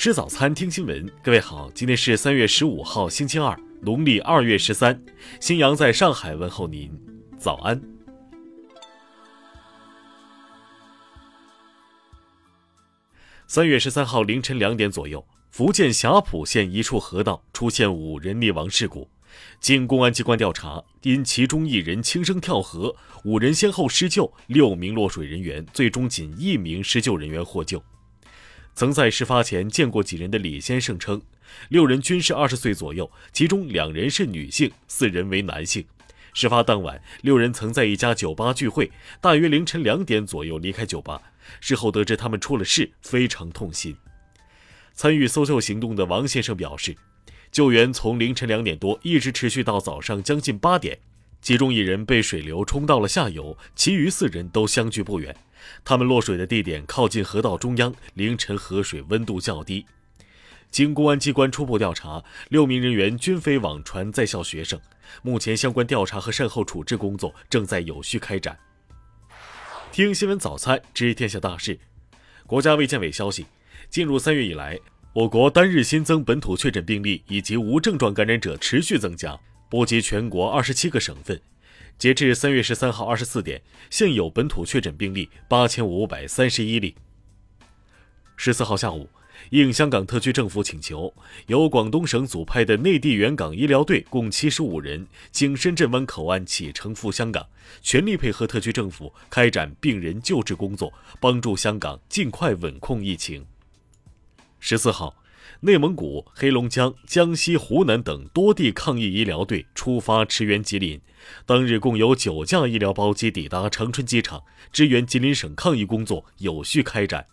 吃早餐，听新闻。各位好，今天是三月十五号，星期二，农历二月十三。新阳在上海问候您，早安。三月十三号凌晨两点左右，福建霞浦县一处河道出现五人溺亡事故。经公安机关调查，因其中一人轻生跳河，五人先后施救，六名落水人员最终仅一名施救人员获救。曾在事发前见过几人的李先生称，六人均是二十岁左右，其中两人是女性，四人为男性。事发当晚，六人曾在一家酒吧聚会，大约凌晨两点左右离开酒吧。事后得知他们出了事，非常痛心。参与搜救行动的王先生表示，救援从凌晨两点多一直持续到早上将近八点，其中一人被水流冲到了下游，其余四人都相距不远。他们落水的地点靠近河道中央，凌晨河水温度较低。经公安机关初步调查，六名人员均非网传在校学生。目前相关调查和善后处置工作正在有序开展。听新闻早餐知天下大事。国家卫健委消息，进入三月以来，我国单日新增本土确诊病例以及无症状感染者持续增加，波及全国二十七个省份。截至三月十三号二十四点，现有本土确诊病例八千五百三十一例。十四号下午，应香港特区政府请求，由广东省组派的内地援港医疗队共七十五人，经深圳湾口岸启程赴香港，全力配合特区政府开展病人救治工作，帮助香港尽快稳控疫情。十四号。内蒙古、黑龙江、江西、湖南等多地抗疫医疗队出发驰援吉林，当日共有九架医疗包机抵达长春机场，支援吉林省抗疫工作有序开展。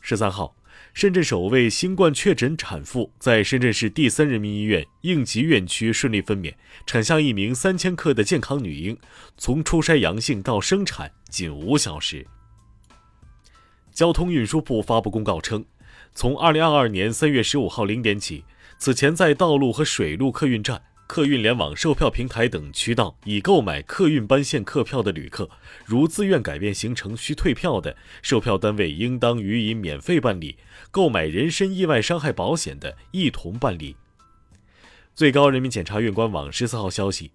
十三号，深圳首位新冠确诊产妇在深圳市第三人民医院应急院区顺利分娩，产下一名三千克的健康女婴，从出筛阳性到生产仅五小时。交通运输部发布公告称。从二零二二年三月十五号零点起，此前在道路和水路客运站、客运联网售票平台等渠道已购买客运班线客票的旅客，如自愿改变行程需退票的，售票单位应当予以免费办理；购买人身意外伤害保险的，一同办理。最高人民检察院官网十四号消息。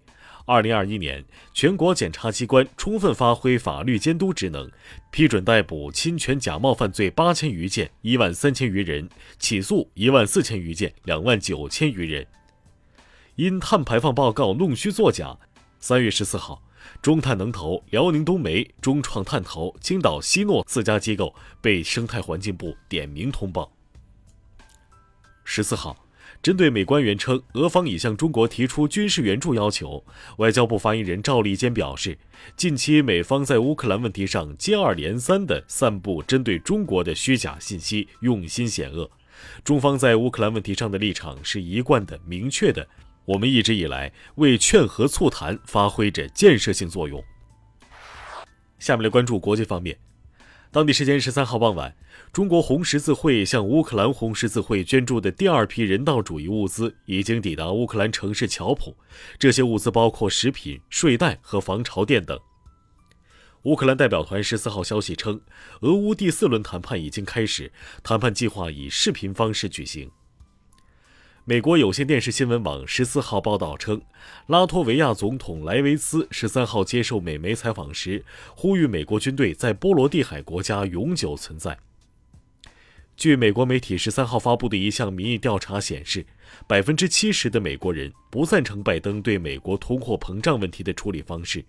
二零二一年，全国检察机关充分发挥法律监督职能，批准逮捕侵权假冒犯罪八千余件，一万三千余人，起诉一万四千余件，两万九千余人。因碳排放报告弄虚作假，三月十四号，中碳能投、辽宁冬煤、中创碳投、青岛希诺四家机构被生态环境部点名通报。十四号。针对美官员称俄方已向中国提出军事援助要求，外交部发言人赵立坚表示，近期美方在乌克兰问题上接二连三地散布针对中国的虚假信息，用心险恶。中方在乌克兰问题上的立场是一贯的、明确的，我们一直以来为劝和促谈发挥着建设性作用。下面来关注国际方面。当地时间十三号傍晚，中国红十字会向乌克兰红十字会捐助的第二批人道主义物资已经抵达乌克兰城市乔普。这些物资包括食品、睡袋和防潮垫等。乌克兰代表团十四号消息称，俄乌第四轮谈判已经开始，谈判计划以视频方式举行。美国有线电视新闻网十四号报道称，拉脱维亚总统莱维斯十三号接受美媒采访时，呼吁美国军队在波罗的海国家永久存在。据美国媒体十三号发布的一项民意调查显示，百分之七十的美国人不赞成拜登对美国通货膨胀问题的处理方式。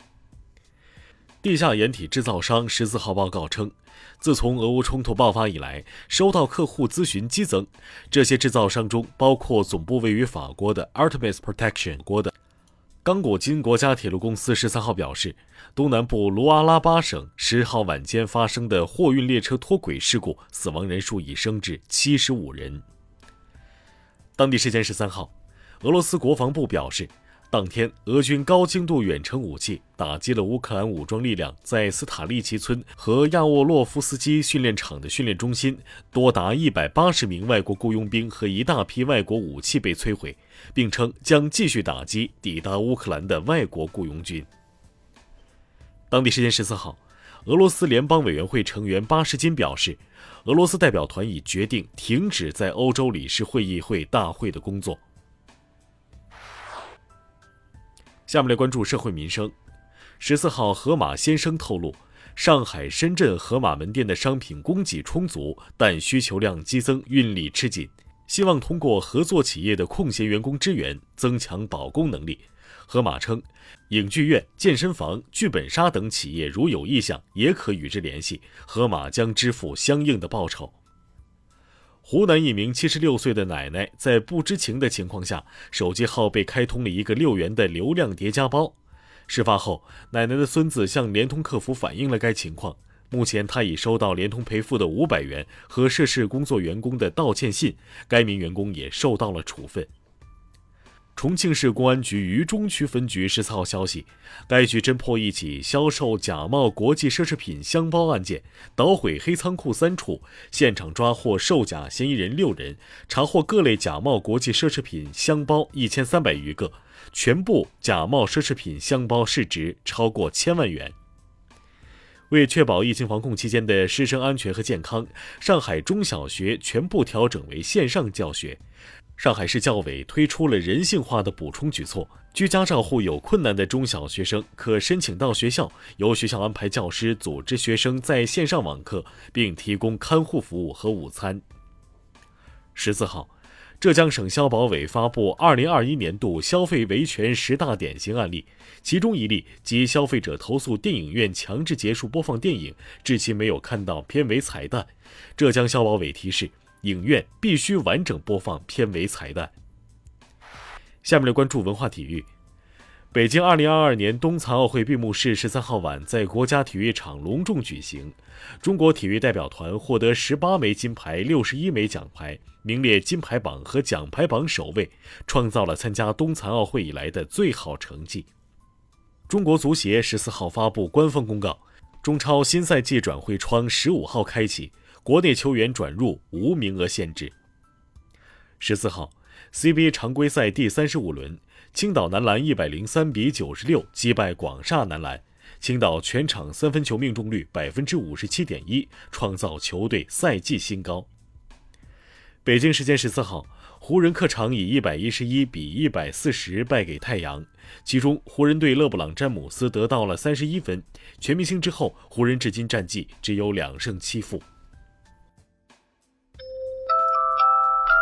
地下掩体制造商十四号报告称，自从俄乌冲突爆发以来，收到客户咨询激增。这些制造商中包括总部位于法国的 Artemis Protection 国的刚果金国家铁路公司。十三号表示，东南部卢阿拉巴省十号晚间发生的货运列车脱轨事故，死亡人数已升至七十五人。当地时间十三号，俄罗斯国防部表示。当天，俄军高精度远程武器打击了乌克兰武装力量在斯塔利奇村和亚沃洛夫斯基训练场的训练中心，多达一百八十名外国雇佣兵和一大批外国武器被摧毁，并称将继续打击抵达乌克兰的外国雇佣军。当地时间十四号，俄罗斯联邦委员会成员巴什金表示，俄罗斯代表团已决定停止在欧洲理事会议会大会的工作。下面来关注社会民生。十四号，盒马先生透露，上海、深圳盒马门店的商品供给充足，但需求量激增，运力吃紧，希望通过合作企业的空闲员工支援，增强保供能力。盒马称，影剧院、健身房、剧本杀等企业如有意向，也可与之联系，盒马将支付相应的报酬。湖南一名七十六岁的奶奶在不知情的情况下，手机号被开通了一个六元的流量叠加包。事发后，奶奶的孙子向联通客服反映了该情况，目前他已收到联通赔付的五百元和涉事工作员工的道歉信，该名员工也受到了处分。重庆市公安局渝中区分局十四号消息，该局侦破一起销售假冒国际奢侈品箱包案件，捣毁黑仓库三处，现场抓获售假嫌疑人六人，查获各类假冒国际奢侈品箱包一千三百余个，全部假冒奢侈品箱包市值超过千万元。为确保疫情防控期间的师生安全和健康，上海中小学全部调整为线上教学。上海市教委推出了人性化的补充举措，居家照护有困难的中小学生可申请到学校，由学校安排教师组织学生在线上网课，并提供看护服务和午餐。十四号，浙江省消保委发布二零二一年度消费维权十大典型案例，其中一例即消费者投诉电影院强制结束播放电影，至今没有看到片尾彩蛋。浙江消保委提示。影院必须完整播放片尾彩蛋。下面来关注文化体育。北京2022年冬残奥会闭幕式十三号晚在国家体育场隆重举行，中国体育代表团获得十八枚金牌、六十一枚奖牌，名列金牌榜和奖牌榜首位，创造了参加冬残奥会以来的最好成绩。中国足协十四号发布官方公告，中超新赛季转会窗十五号开启。国内球员转入无名额限制。十四号，CBA 常规赛第三十五轮，青岛男篮一百零三比九十六击败广厦男篮，青岛全场三分球命中率百分之五十七点一，创造球队赛季新高。北京时间十四号，湖人客场以一百一十一比一百四十败给太阳，其中湖人队勒布朗詹姆斯得到了三十一分。全明星之后，湖人至今战绩只有两胜七负。